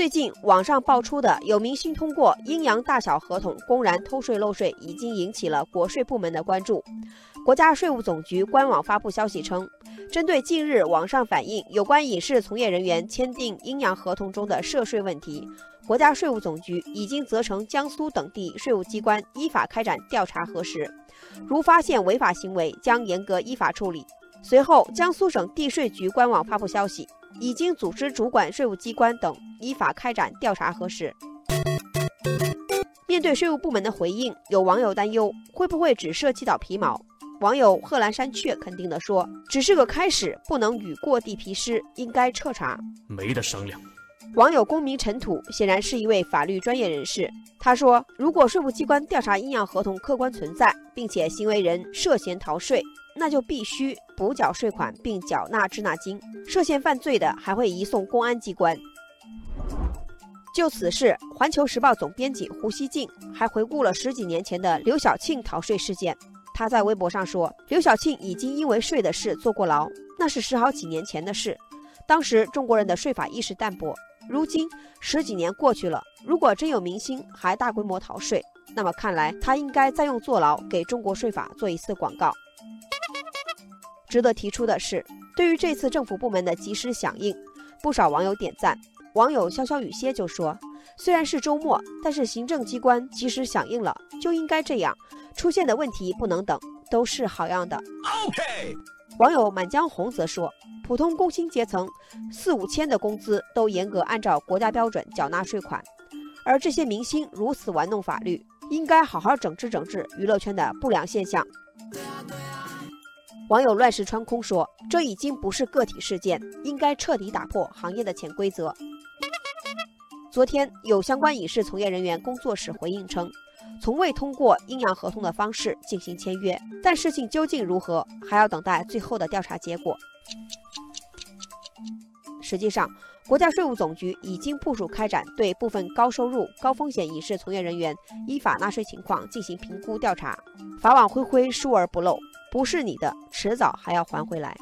最近网上爆出的有明星通过阴阳大小合同公然偷税漏税，已经引起了国税部门的关注。国家税务总局官网发布消息称，针对近日网上反映有关影视从业人员签订阴阳合同中的涉税问题，国家税务总局已经责成江苏等地税务机关依法开展调查核实，如发现违法行为，将严格依法处理。随后，江苏省地税局官网发布消息。已经组织主管税务机关等依法开展调查核实。面对税务部门的回应，有网友担忧会不会只涉及到皮毛？网友贺兰山雀肯定地说：“只是个开始，不能雨过地皮湿，应该彻查，没得商量。”网友公民尘土显然是一位法律专业人士，他说：“如果税务机关调查阴阳合同客观存在，并且行为人涉嫌逃税。”那就必须补缴税款并缴纳滞纳金，涉嫌犯罪的还会移送公安机关。就此事，《环球时报》总编辑胡锡进还回顾了十几年前的刘晓庆逃税事件。他在微博上说：“刘晓庆已经因为税的事坐过牢，那是十好几年前的事。当时中国人的税法意识淡薄。如今十几年过去了，如果真有明星还大规模逃税，那么看来他应该再用坐牢给中国税法做一次广告。”值得提出的是，对于这次政府部门的及时响应，不少网友点赞。网友潇潇雨歇就说：“虽然是周末，但是行政机关及时响应了，就应该这样。出现的问题不能等，都是好样的。” OK。网友满江红则说：“普通工薪阶层四五千的工资都严格按照国家标准缴纳税款，而这些明星如此玩弄法律，应该好好整治整治娱乐圈的不良现象。”网友乱石穿空说：“这已经不是个体事件，应该彻底打破行业的潜规则。”昨天，有相关影视从业人员工作室回应称，从未通过阴阳合同的方式进行签约，但事情究竟如何，还要等待最后的调查结果。实际上，国家税务总局已经部署开展对部分高收入、高风险影视从业人员依法纳税情况进行评估调查，法网恢恢，疏而不漏。不是你的，迟早还要还回来。